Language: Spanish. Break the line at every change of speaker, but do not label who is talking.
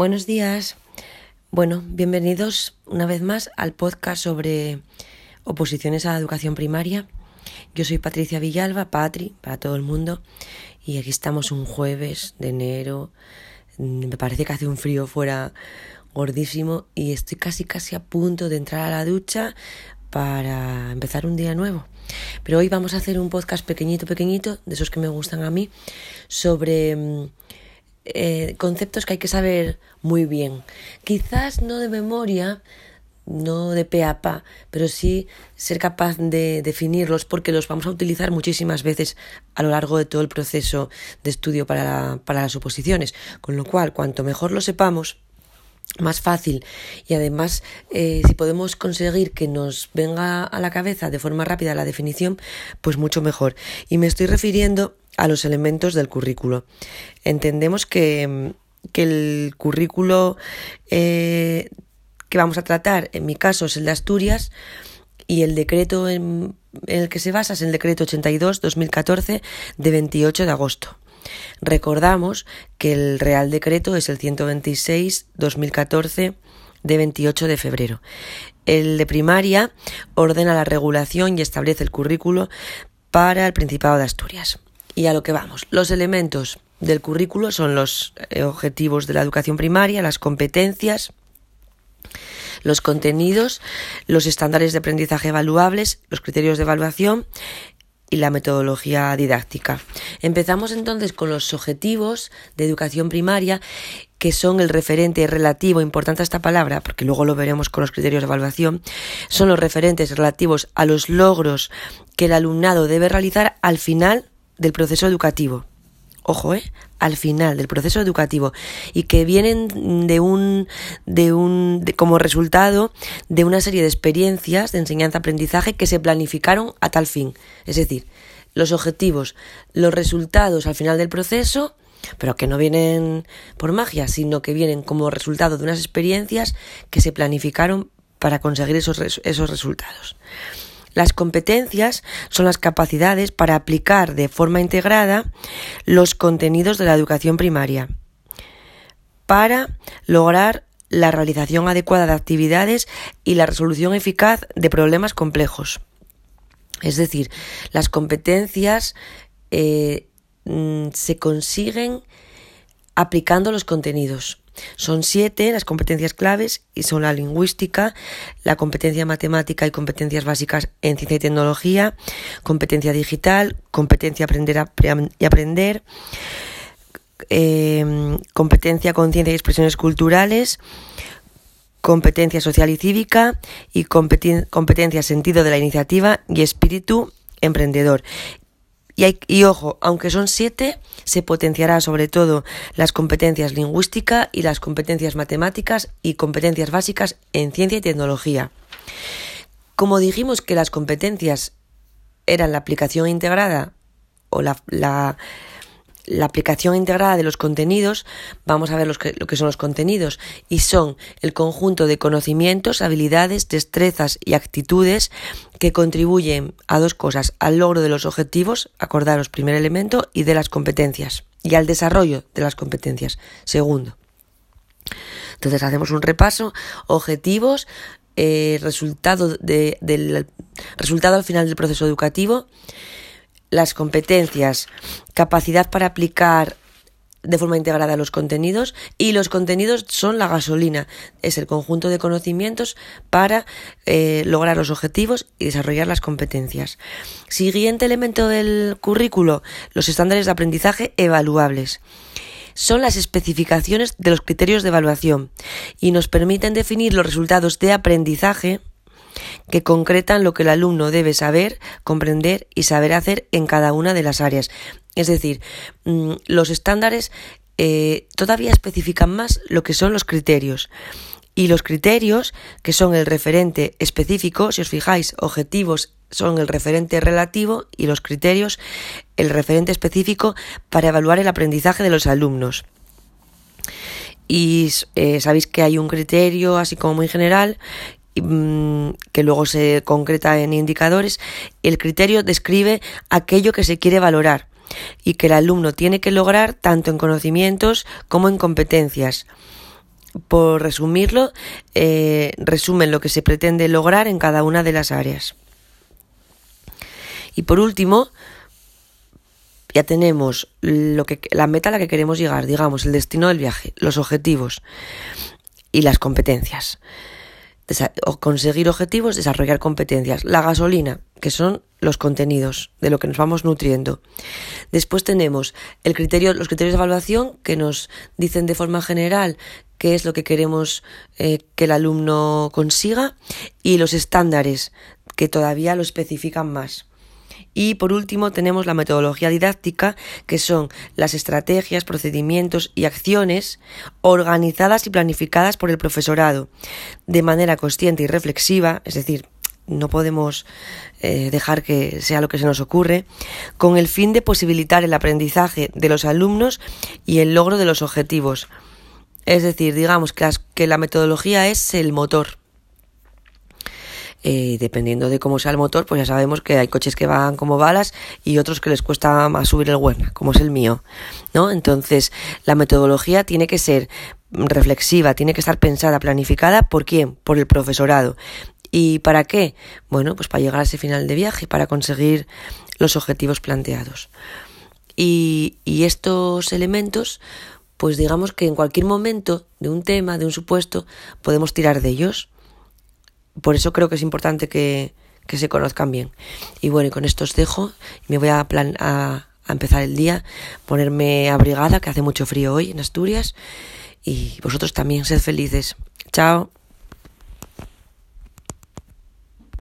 Buenos días. Bueno, bienvenidos una vez más al podcast sobre oposiciones a la educación primaria. Yo soy Patricia Villalba, Patri, para todo el mundo, y aquí estamos un jueves de enero. Me parece que hace un frío fuera gordísimo y estoy casi casi a punto de entrar a la ducha para empezar un día nuevo. Pero hoy vamos a hacer un podcast pequeñito, pequeñito, de esos que me gustan a mí, sobre mm, eh, conceptos que hay que saber muy bien. Quizás no de memoria, no de pe a pa, pero sí ser capaz de definirlos porque los vamos a utilizar muchísimas veces a lo largo de todo el proceso de estudio para, para las oposiciones. Con lo cual, cuanto mejor lo sepamos, más fácil y además eh, si podemos conseguir que nos venga a la cabeza de forma rápida la definición pues mucho mejor. Y me estoy refiriendo a los elementos del currículo. Entendemos que, que el currículo eh, que vamos a tratar en mi caso es el de Asturias y el decreto en, en el que se basa es el decreto 82-2014 de 28 de agosto Recordamos que el Real Decreto es el 126-2014 de 28 de febrero. El de primaria ordena la regulación y establece el currículo para el Principado de Asturias. Y a lo que vamos. Los elementos del currículo son los eh, objetivos de la educación primaria, las competencias, los contenidos, los estándares de aprendizaje evaluables, los criterios de evaluación y la metodología didáctica. Empezamos entonces con los objetivos de educación primaria que son el referente relativo, importante esta palabra, porque luego lo veremos con los criterios de evaluación, son los referentes relativos a los logros que el alumnado debe realizar al final del proceso educativo ojo, ¿eh? al final del proceso educativo y que vienen de un, de un, como resultado de una serie de experiencias de enseñanza-aprendizaje que se planificaron a tal fin. Es decir, los objetivos, los resultados al final del proceso, pero que no vienen por magia, sino que vienen como resultado de unas experiencias que se planificaron para conseguir esos, esos resultados. Las competencias son las capacidades para aplicar de forma integrada los contenidos de la educación primaria para lograr la realización adecuada de actividades y la resolución eficaz de problemas complejos. Es decir, las competencias eh, mm, se consiguen aplicando los contenidos. Son siete las competencias claves y son la lingüística, la competencia matemática y competencias básicas en ciencia y tecnología, competencia digital, competencia aprender y aprender, eh, competencia conciencia y expresiones culturales, competencia social y cívica y competencia sentido de la iniciativa y espíritu emprendedor. Y, ojo, aunque son siete, se potenciará sobre todo las competencias lingüísticas y las competencias matemáticas y competencias básicas en ciencia y tecnología. Como dijimos que las competencias eran la aplicación integrada o la, la la aplicación integrada de los contenidos, vamos a ver lo que son los contenidos, y son el conjunto de conocimientos, habilidades, destrezas y actitudes que contribuyen a dos cosas, al logro de los objetivos, acordaros, primer elemento, y de las competencias, y al desarrollo de las competencias, segundo. Entonces hacemos un repaso, objetivos, eh, resultado del resultado al final del proceso educativo, las competencias, capacidad para aplicar de forma integrada los contenidos y los contenidos son la gasolina, es el conjunto de conocimientos para eh, lograr los objetivos y desarrollar las competencias. Siguiente elemento del currículo, los estándares de aprendizaje evaluables. Son las especificaciones de los criterios de evaluación y nos permiten definir los resultados de aprendizaje que concretan lo que el alumno debe saber, comprender y saber hacer en cada una de las áreas. Es decir, mm, los estándares eh, todavía especifican más lo que son los criterios. Y los criterios, que son el referente específico, si os fijáis, objetivos son el referente relativo y los criterios el referente específico para evaluar el aprendizaje de los alumnos. Y eh, sabéis que hay un criterio así como muy general que luego se concreta en indicadores, el criterio describe aquello que se quiere valorar y que el alumno tiene que lograr tanto en conocimientos como en competencias. por resumirlo, eh, resumen lo que se pretende lograr en cada una de las áreas. Y por último, ya tenemos lo que, la meta a la que queremos llegar, digamos, el destino del viaje, los objetivos y las competencias. Conseguir objetivos, desarrollar competencias. La gasolina, que son los contenidos de lo que nos vamos nutriendo. Después tenemos el criterio, los criterios de evaluación que nos dicen de forma general qué es lo que queremos eh, que el alumno consiga y los estándares que todavía lo especifican más. Y por último tenemos la metodología didáctica, que son las estrategias, procedimientos y acciones organizadas y planificadas por el profesorado de manera consciente y reflexiva, es decir, no podemos eh, dejar que sea lo que se nos ocurre, con el fin de posibilitar el aprendizaje de los alumnos y el logro de los objetivos. Es decir, digamos que, que la metodología es el motor eh, dependiendo de cómo sea el motor, pues ya sabemos que hay coches que van como balas y otros que les cuesta más subir el Werner, como es el mío, ¿no? Entonces, la metodología tiene que ser reflexiva, tiene que estar pensada, planificada, ¿por quién? Por el profesorado. ¿Y para qué? Bueno, pues para llegar a ese final de viaje, para conseguir los objetivos planteados. Y, y estos elementos, pues digamos que en cualquier momento de un tema, de un supuesto, podemos tirar de ellos por eso creo que es importante que, se conozcan bien. Y bueno, y con esto os dejo. Me voy a, plan, a, a empezar el día, ponerme abrigada, que hace mucho frío hoy en Asturias. Y vosotros también, sed felices. Chao.